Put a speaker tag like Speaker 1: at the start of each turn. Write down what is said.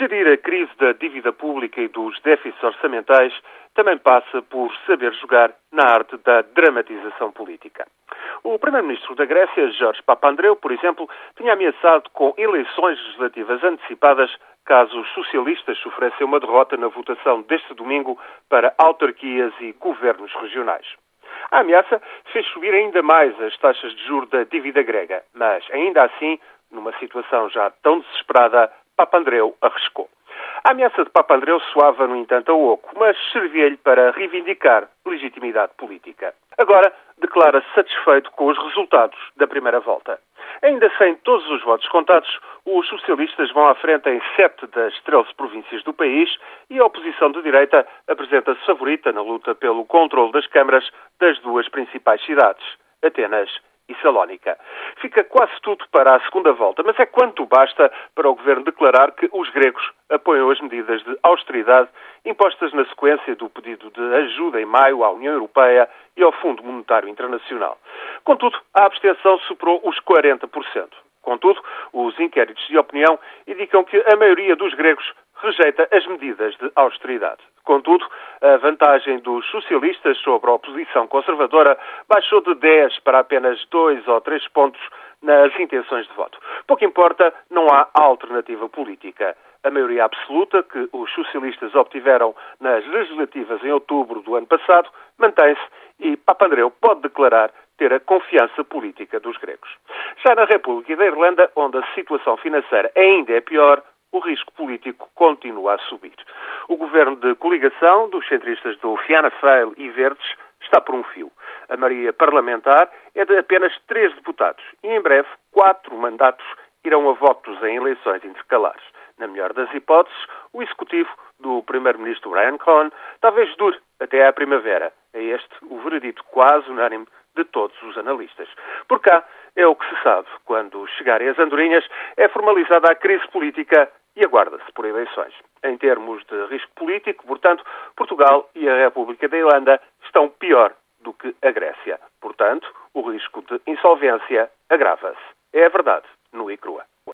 Speaker 1: Gerir a crise da dívida pública e dos déficits orçamentais também passa por saber jogar na arte da dramatização política. O primeiro-ministro da Grécia, Jorge Papandreou, por exemplo, tinha ameaçado com eleições legislativas antecipadas caso os socialistas sofressem uma derrota na votação deste domingo para autarquias e governos regionais. A ameaça fez subir ainda mais as taxas de juros da dívida grega, mas ainda assim, numa situação já tão desesperada, Papandreou arriscou. A ameaça de Papandreou soava, no entanto, a oco, mas servia-lhe para reivindicar legitimidade política. Agora declara-se satisfeito com os resultados da primeira volta. Ainda sem todos os votos contados, os socialistas vão à frente em sete das 13 províncias do país e a oposição de direita apresenta-se favorita na luta pelo controle das câmaras das duas principais cidades, Atenas e Salónica. Fica quase tudo para a segunda volta, mas é quanto basta para o governo declarar que os gregos apoiam as medidas de austeridade impostas na sequência do pedido de ajuda em maio à União Europeia e ao Fundo Monetário Internacional. Contudo, a abstenção superou os 40%. Contudo, os inquéritos de opinião indicam que a maioria dos gregos rejeita as medidas de austeridade. Contudo, a vantagem dos socialistas sobre a oposição conservadora baixou de 10 para apenas 2 ou 3 pontos nas intenções de voto. Pouco importa, não há alternativa política. A maioria absoluta que os socialistas obtiveram nas legislativas em outubro do ano passado mantém-se e Papandreou pode declarar ter a confiança política dos gregos. Já na República da Irlanda, onde a situação financeira ainda é pior, o risco político continua a subir. O governo de coligação dos centristas do Fianna Fáil e Verdes está por um fio. A maioria parlamentar é de apenas três deputados e, em breve, quatro mandatos irão a votos em eleições intercalares. Na melhor das hipóteses, o executivo do primeiro-ministro Brian Cohn talvez dure até à primavera. É este o veredito quase unânime de todos os analistas. Por cá, é o que se sabe. Quando chegarem as andorinhas, é formalizada a crise política e aguarda-se por eleições. Em termos de risco político, portanto, Portugal e a República da Irlanda estão pior do que a Grécia. Portanto, o risco de insolvência agrava-se. É a verdade, no e crua.